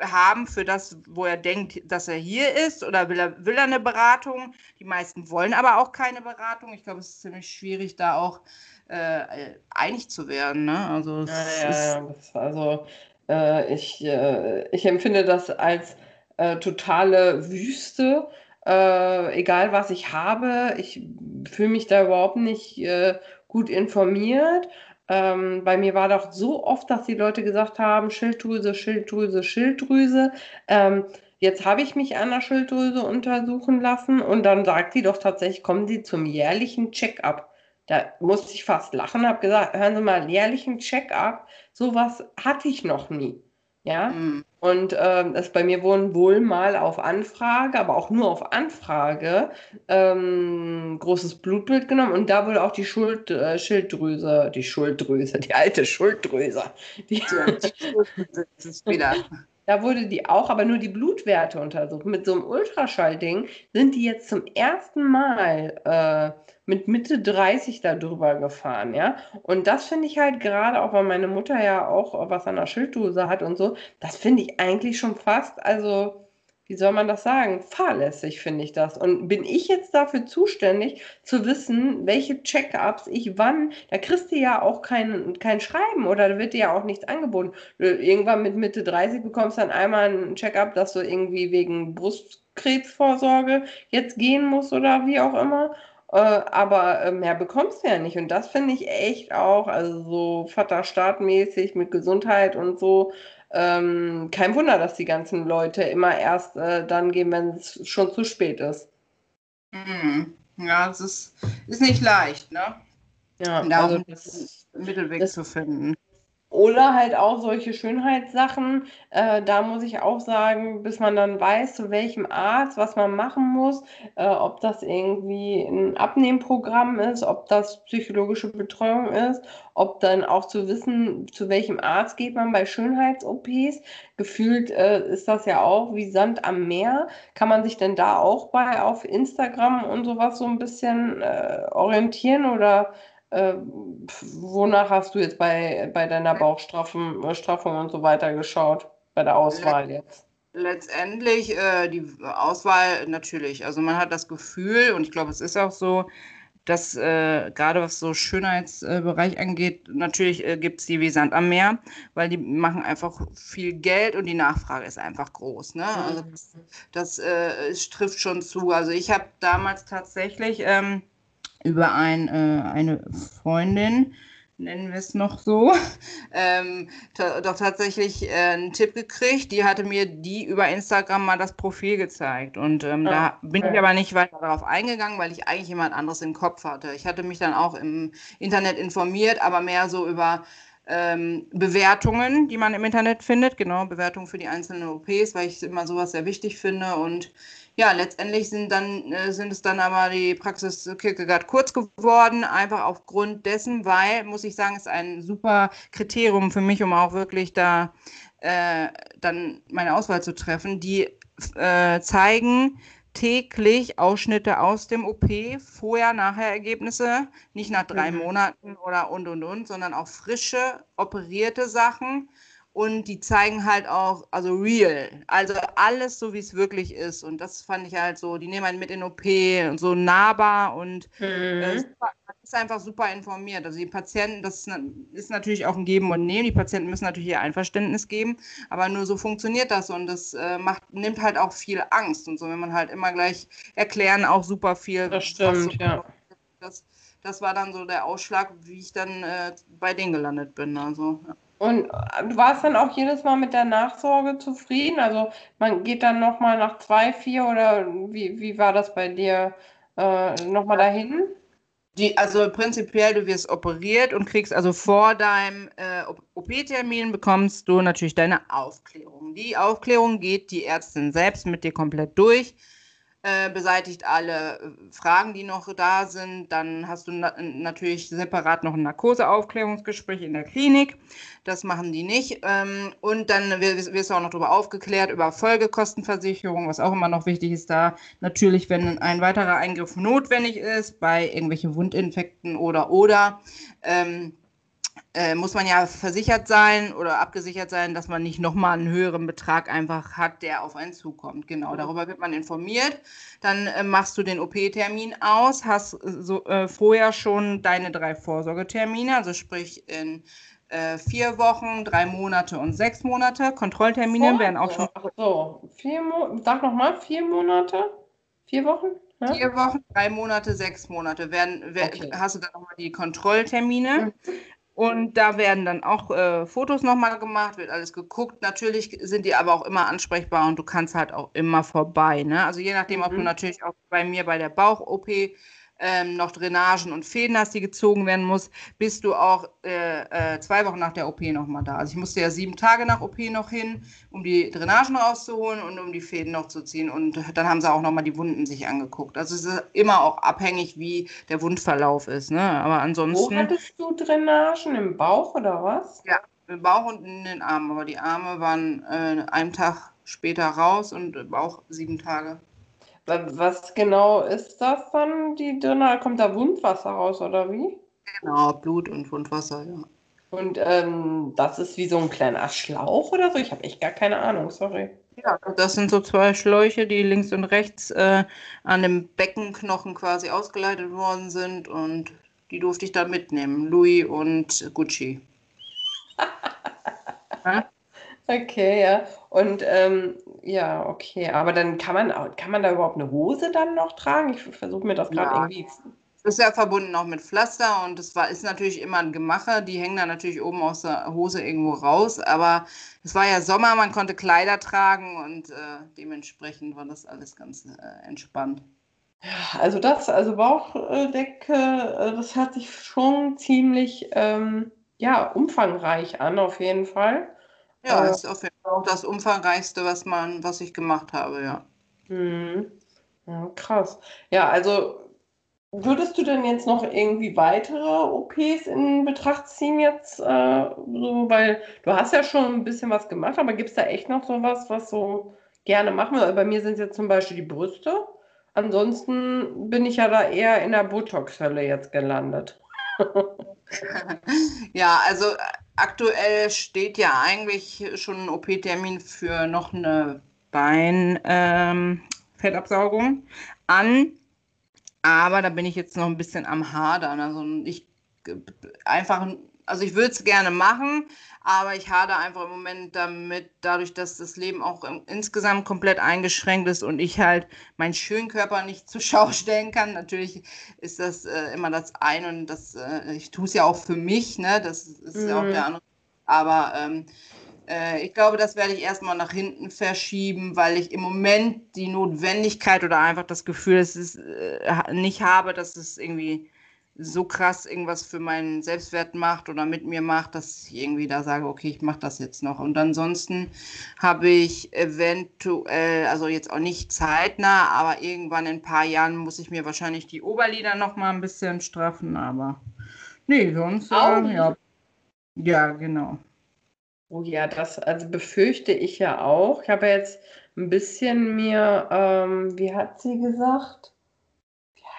haben für das, wo er denkt, dass er hier ist? Oder will er, will er eine Beratung? Die meisten wollen aber auch keine Beratung. Ich glaube, es ist ziemlich schwierig, da auch äh, einig zu werden. Ne? Also, ja, ja, ja. also äh, ich, äh, ich empfinde das als äh, totale Wüste. Äh, egal was ich habe, ich fühle mich da überhaupt nicht äh, gut informiert. Ähm, bei mir war doch so oft, dass die Leute gesagt haben, Schilddrüse, Schilddrüse, Schilddrüse. Ähm, jetzt habe ich mich an der Schilddrüse untersuchen lassen und dann sagt sie doch tatsächlich, kommen Sie zum jährlichen Check-up. Da musste ich fast lachen, habe gesagt, hören Sie mal, jährlichen Check-up, sowas hatte ich noch nie. Ja, mhm. und ähm, das bei mir wurden wohl mal auf Anfrage, aber auch nur auf Anfrage, ähm, großes Blutbild genommen und da wurde auch die Schuld, äh, Schilddrüse, die Schulddrüse, die alte Schulddrüse, die, die ist wieder. Da wurde die auch, aber nur die Blutwerte untersucht. Mit so einem Ultraschallding sind die jetzt zum ersten Mal äh, mit Mitte 30 da drüber gefahren, ja. Und das finde ich halt gerade, auch weil meine Mutter ja auch was an der Schilddrüse hat und so, das finde ich eigentlich schon fast, also wie soll man das sagen, fahrlässig finde ich das. Und bin ich jetzt dafür zuständig, zu wissen, welche Check-ups ich wann, da kriegst du ja auch kein, kein Schreiben oder da wird dir ja auch nichts angeboten. Irgendwann mit Mitte 30 bekommst du dann einmal ein Check-up, dass du irgendwie wegen Brustkrebsvorsorge jetzt gehen musst oder wie auch immer. Äh, aber äh, mehr bekommst du ja nicht. Und das finde ich echt auch, also so Vaterstaatmäßig mit Gesundheit und so. Ähm, kein Wunder, dass die ganzen Leute immer erst äh, dann gehen, wenn es schon zu spät ist. Mhm. Ja, es ist, ist nicht leicht, ne? Ja, da also das, Mittelweg das, zu finden. Oder halt auch solche Schönheitssachen. Äh, da muss ich auch sagen, bis man dann weiß, zu welchem Arzt, was man machen muss, äh, ob das irgendwie ein Abnehmprogramm ist, ob das psychologische Betreuung ist, ob dann auch zu wissen, zu welchem Arzt geht man bei Schönheits-OPs. Gefühlt äh, ist das ja auch wie Sand am Meer. Kann man sich denn da auch bei auf Instagram und sowas so ein bisschen äh, orientieren oder äh, wonach hast du jetzt bei, bei deiner Bauchstraffung und so weiter geschaut, bei der Auswahl jetzt? Letztendlich äh, die Auswahl natürlich. Also man hat das Gefühl, und ich glaube, es ist auch so, dass äh, gerade was so Schönheitsbereich angeht, natürlich äh, gibt es die wie Sand am Meer, weil die machen einfach viel Geld und die Nachfrage ist einfach groß. Ne? Also das, das äh, trifft schon zu. Also ich habe damals tatsächlich ähm, über ein, äh, eine Freundin, nennen wir es noch so, ähm, doch tatsächlich äh, einen Tipp gekriegt. Die hatte mir die über Instagram mal das Profil gezeigt. Und ähm, ja, da bin ich aber nicht weiter darauf eingegangen, weil ich eigentlich jemand anderes im Kopf hatte. Ich hatte mich dann auch im Internet informiert, aber mehr so über ähm, Bewertungen, die man im Internet findet, genau, Bewertungen für die einzelnen OPs, weil ich immer sowas sehr wichtig finde. Und ja, letztendlich sind, dann, äh, sind es dann aber die Praxis Kierkegaard kurz geworden, einfach aufgrund dessen, weil, muss ich sagen, ist ein super Kriterium für mich, um auch wirklich da äh, dann meine Auswahl zu treffen. Die äh, zeigen täglich Ausschnitte aus dem OP, vorher, nachher Ergebnisse, nicht nach drei mhm. Monaten oder und und und, sondern auch frische, operierte Sachen und die zeigen halt auch, also real, also alles so, wie es wirklich ist. Und das fand ich halt so, die nehmen einen mit in OP und so nahbar und äh, mhm. äh, super ist einfach super informiert. Also die Patienten, das ist natürlich auch ein Geben und Nehmen. Die Patienten müssen natürlich ihr Einverständnis geben, aber nur so funktioniert das und das äh, macht, nimmt halt auch viel Angst und so, wenn man halt immer gleich erklären, auch super viel. Das stimmt, so, ja. Das, das war dann so der Ausschlag, wie ich dann äh, bei denen gelandet bin. Also, ja. Und äh, du warst dann auch jedes Mal mit der Nachsorge zufrieden? Also man geht dann nochmal nach zwei, vier oder wie, wie war das bei dir äh, nochmal dahin? Die, also prinzipiell, du wirst operiert und kriegst also vor deinem äh, OP-Termin bekommst du natürlich deine Aufklärung. Die Aufklärung geht die Ärztin selbst mit dir komplett durch äh, beseitigt alle äh, Fragen, die noch da sind. Dann hast du na natürlich separat noch ein Narkoseaufklärungsgespräch in der Klinik. Das machen die nicht. Ähm, und dann wirst du auch noch darüber aufgeklärt, über Folgekostenversicherung, was auch immer noch wichtig ist da. Natürlich, wenn ein weiterer Eingriff notwendig ist, bei irgendwelchen Wundinfekten oder oder. Ähm, äh, muss man ja versichert sein oder abgesichert sein, dass man nicht nochmal einen höheren Betrag einfach hat, der auf einen zukommt. Genau, darüber wird man informiert. Dann äh, machst du den OP-Termin aus, hast so, äh, vorher schon deine drei Vorsorgetermine, also sprich in äh, vier Wochen, drei Monate und sechs Monate. Kontrolltermine werden auch schon. Ach so, vier Monate, sag nochmal, vier Monate? Vier Wochen? Ja? Vier Wochen, drei Monate, sechs Monate. Werden, okay. Hast du dann nochmal die Kontrolltermine. Mhm. Und da werden dann auch äh, Fotos nochmal gemacht, wird alles geguckt. Natürlich sind die aber auch immer ansprechbar und du kannst halt auch immer vorbei. Ne? Also je nachdem, mhm. ob du mhm. natürlich auch bei mir bei der Bauch-OP ähm, noch Drainagen und Fäden hast, die gezogen werden muss, bist du auch äh, äh, zwei Wochen nach der OP nochmal da. Also ich musste ja sieben Tage nach OP noch hin, um die Drainagen rauszuholen und um die Fäden noch zu ziehen. Und dann haben sie auch nochmal die Wunden sich angeguckt. Also es ist immer auch abhängig, wie der Wundverlauf ist. Ne? Aber ansonsten. Wo hattest du Drainagen? Im Bauch oder was? Ja, im Bauch und in den Armen. Aber die Arme waren äh, einen Tag später raus und Bauch sieben Tage. Was genau ist das dann, die Dünner? Kommt da Wundwasser raus oder wie? Genau, Blut und Wundwasser, ja. Und ähm, das ist wie so ein kleiner Schlauch oder so? Ich habe echt gar keine Ahnung, sorry. Ja, das sind so zwei Schläuche, die links und rechts äh, an dem Beckenknochen quasi ausgeleitet worden sind und die durfte ich da mitnehmen. Louis und Gucci. Okay, ja. Und ähm, ja, okay. Aber dann kann man, kann man da überhaupt eine Hose dann noch tragen? Ich versuche mir das gerade ja. irgendwie. Das ist ja verbunden auch mit Pflaster und es war ist natürlich immer ein Gemache. Die hängen dann natürlich oben aus der Hose irgendwo raus. Aber es war ja Sommer, man konnte Kleider tragen und äh, dementsprechend war das alles ganz äh, entspannt. Ja, also das, also Bauchdecke, äh, das hört sich schon ziemlich ähm, ja, umfangreich an, auf jeden Fall. Ja, äh, ist auf jeden Fall auch das umfangreichste, was man, was ich gemacht habe, ja. Mhm. Ja, krass. Ja, also würdest du denn jetzt noch irgendwie weitere OPs in Betracht ziehen jetzt? Äh, so, weil du hast ja schon ein bisschen was gemacht, aber gibt es da echt noch sowas, was so gerne machen wir? Bei mir sind es jetzt zum Beispiel die Brüste. Ansonsten bin ich ja da eher in der Botox-Hölle jetzt gelandet. ja, also aktuell steht ja eigentlich schon ein OP-Termin für noch eine Beinfettabsaugung ähm, an. Aber da bin ich jetzt noch ein bisschen am Hadern. Also ich einfach, also ich würde es gerne machen, aber ich hade einfach im Moment damit, dadurch, dass das Leben auch insgesamt komplett eingeschränkt ist und ich halt meinen schönen Körper nicht zur Schau stellen kann. Natürlich ist das äh, immer das eine und das, äh, ich tue es ja auch für mich, ne? Das ist mhm. ja auch der andere. Aber ähm, äh, ich glaube, das werde ich erstmal nach hinten verschieben, weil ich im Moment die Notwendigkeit oder einfach das Gefühl dass es, äh, nicht habe, dass es irgendwie so krass irgendwas für meinen Selbstwert macht oder mit mir macht, dass ich irgendwie da sage, okay, ich mache das jetzt noch. Und ansonsten habe ich eventuell, also jetzt auch nicht zeitnah, aber irgendwann in ein paar Jahren muss ich mir wahrscheinlich die Oberlider noch mal ein bisschen straffen, aber nee, sonst äh, ja. Ja, genau. Oh ja, das also befürchte ich ja auch. Ich habe jetzt ein bisschen mir, ähm, wie hat sie gesagt?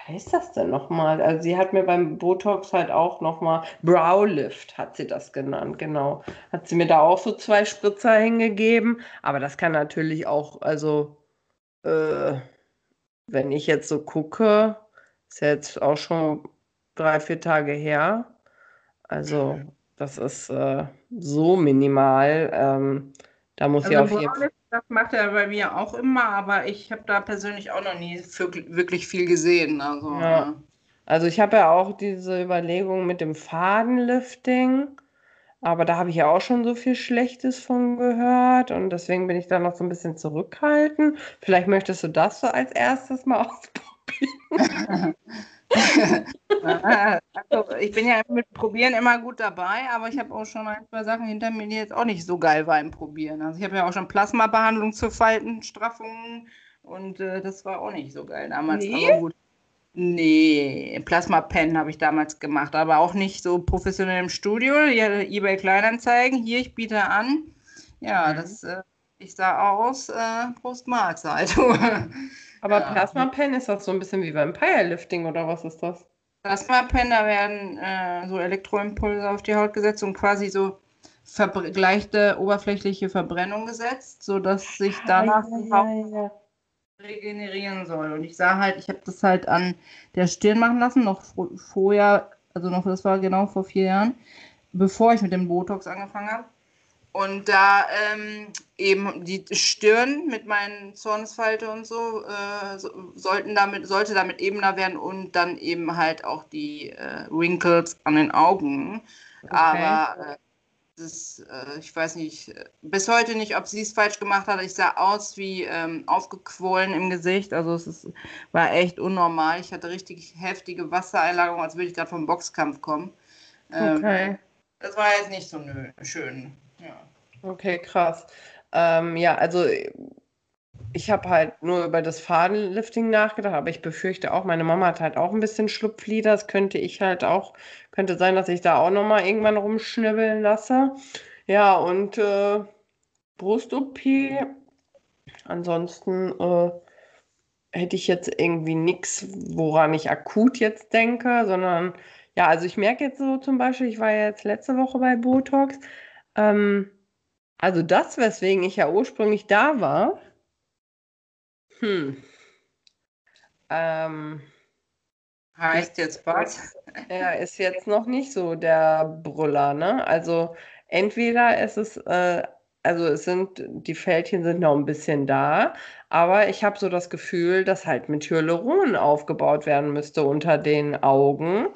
Heißt das denn nochmal? Also sie hat mir beim Botox halt auch nochmal Browlift, hat sie das genannt, genau. Hat sie mir da auch so zwei Spritzer hingegeben. Aber das kann natürlich auch, also äh, wenn ich jetzt so gucke, ist ja jetzt auch schon drei, vier Tage her. Also das ist äh, so minimal. Ähm, da muss also ich auf jeden Fall. Das macht er bei mir auch immer, aber ich habe da persönlich auch noch nie wirklich viel gesehen. Also, ja. Also ich habe ja auch diese Überlegung mit dem Fadenlifting, aber da habe ich ja auch schon so viel Schlechtes von gehört und deswegen bin ich da noch so ein bisschen zurückhaltend. Vielleicht möchtest du das so als erstes mal ausprobieren. also ich bin ja mit Probieren immer gut dabei, aber ich habe auch schon ein, zwei Sachen hinter mir, die jetzt auch nicht so geil waren im Probieren. Also ich habe ja auch schon Plasmabehandlung zur Faltenstraffung und äh, das war auch nicht so geil damals. Nee? Aber gut. Nee, Plasma-Pen habe ich damals gemacht, aber auch nicht so professionell im Studio. EBay Kleinanzeigen, hier, ich biete an. Ja, mhm. das, äh, ich sah aus, äh, Prost Mahlzeit. Aber ja. Plasma Pen ist das so ein bisschen wie beim Lifting oder was ist das? Plasma Pen, da werden äh, so Elektroimpulse auf die Haut gesetzt und quasi so gleichte oberflächliche Verbrennung gesetzt, sodass sich danach die Haut regenerieren soll. Und ich sah halt, ich habe das halt an der Stirn machen lassen, noch vorher, also noch, das war genau vor vier Jahren, bevor ich mit dem Botox angefangen habe. Und da ähm, eben die Stirn mit meinen Zornesfalte und so, äh, so, sollten damit, sollte damit ebener werden und dann eben halt auch die äh, Wrinkles an den Augen. Okay. Aber äh, das, äh, ich weiß nicht, bis heute nicht, ob sie es falsch gemacht hat. Ich sah aus wie ähm, aufgequollen im Gesicht. Also es ist, war echt unnormal. Ich hatte richtig heftige Wassereinlagerung, als würde ich gerade vom Boxkampf kommen. Ähm, okay. Das war jetzt nicht so schön. Ja. Okay, krass. Ähm, ja, also ich habe halt nur über das Fadenlifting nachgedacht, aber ich befürchte auch, meine Mama hat halt auch ein bisschen Schlupflider. Das könnte ich halt auch, könnte sein, dass ich da auch nochmal irgendwann rumschnibbeln lasse. Ja, und äh, Brust-OP. Ansonsten äh, hätte ich jetzt irgendwie nichts, woran ich akut jetzt denke, sondern ja, also ich merke jetzt so zum Beispiel, ich war ja jetzt letzte Woche bei Botox. Ähm, also das, weswegen ich ja ursprünglich da war. Hm. Ähm, heißt jetzt was? Er ist jetzt noch nicht so der Brüller, ne? Also entweder ist es, äh, also es sind, die Fältchen sind noch ein bisschen da, aber ich habe so das Gefühl, dass halt mit Hyaluron aufgebaut werden müsste unter den Augen.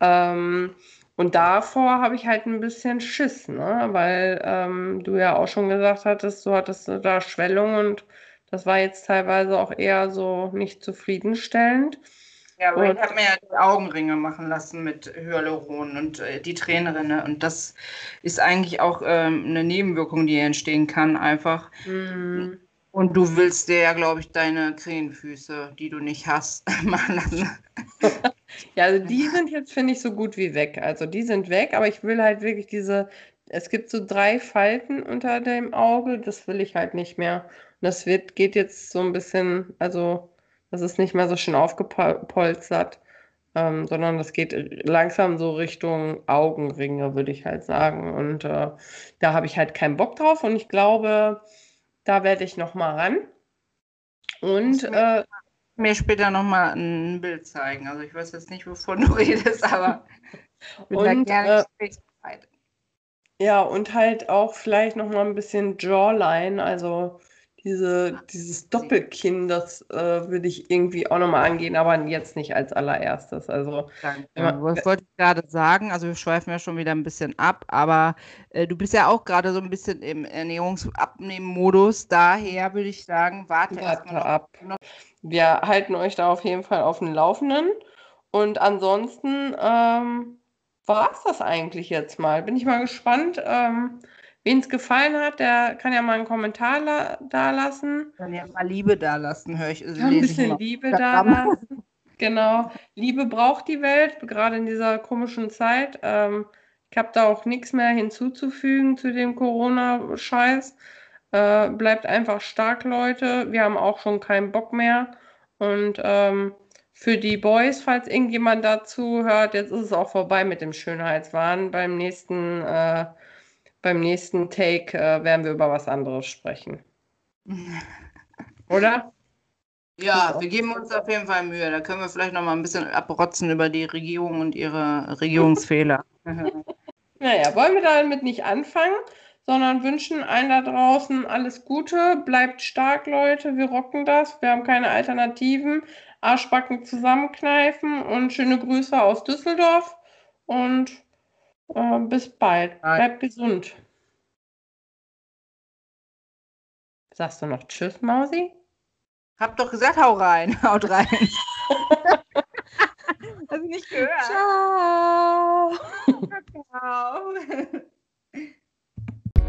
Ähm, und davor habe ich halt ein bisschen Schiss, ne? weil ähm, du ja auch schon gesagt hattest, du hattest da Schwellung und das war jetzt teilweise auch eher so nicht zufriedenstellend. Ja, aber und, ich habe mir ja die Augenringe machen lassen mit Hyaluron und äh, die Tränenrinne. Und das ist eigentlich auch ähm, eine Nebenwirkung, die entstehen kann, einfach. Mm. Und du willst dir ja, glaube ich, deine Krähenfüße, die du nicht hast, machen lassen. Ja, also die sind jetzt, finde ich, so gut wie weg. Also die sind weg, aber ich will halt wirklich diese, es gibt so drei Falten unter dem Auge, das will ich halt nicht mehr. Und das wird, geht jetzt so ein bisschen, also das ist nicht mehr so schön aufgepolstert, ähm, sondern das geht langsam so Richtung Augenringe, würde ich halt sagen. Und äh, da habe ich halt keinen Bock drauf und ich glaube, da werde ich noch mal ran. Und äh, mir später nochmal ein Bild zeigen. Also ich weiß jetzt nicht, wovon du redest, aber und, äh, Ja, und halt auch vielleicht nochmal ein bisschen Jawline, also diese, dieses Doppelkinn, das äh, würde ich irgendwie auch nochmal angehen, aber jetzt nicht als allererstes. Also, Danke. Was wollte ich gerade sagen? Also wir schweifen ja schon wieder ein bisschen ab, aber äh, du bist ja auch gerade so ein bisschen im Ernährungsabnehmen-Modus. Daher würde ich sagen, warte, warte erstmal ab. Noch. Wir halten euch da auf jeden Fall auf dem Laufenden. Und ansonsten ähm, war es das eigentlich jetzt mal. Bin ich mal gespannt. Ähm, Wen es gefallen hat, der kann ja mal einen Kommentar la da lassen. Kann ja mal Liebe da lassen, höre ich. Also ein bisschen Liebe da lassen. Genau. Liebe braucht die Welt, gerade in dieser komischen Zeit. Ähm, ich habe da auch nichts mehr hinzuzufügen zu dem Corona-Scheiß. Äh, bleibt einfach stark, Leute. Wir haben auch schon keinen Bock mehr. Und ähm, für die Boys, falls irgendjemand dazu hört, jetzt ist es auch vorbei mit dem Schönheitswahn. Beim nächsten äh, beim nächsten Take äh, werden wir über was anderes sprechen. Oder? Ja, wir geben uns auf jeden Fall Mühe. Da können wir vielleicht noch mal ein bisschen abrotzen über die Regierung und ihre Regierungsfehler. naja, wollen wir damit nicht anfangen, sondern wünschen allen da draußen alles Gute. Bleibt stark, Leute. Wir rocken das. Wir haben keine Alternativen. Arschbacken zusammenkneifen und schöne Grüße aus Düsseldorf. Und äh, bis bald. Bleibt gesund. Sagst du noch Tschüss, Mausi? Hab doch gesagt, hau rein. Haut rein. Hast du nicht gehört? Ciao. Ciao.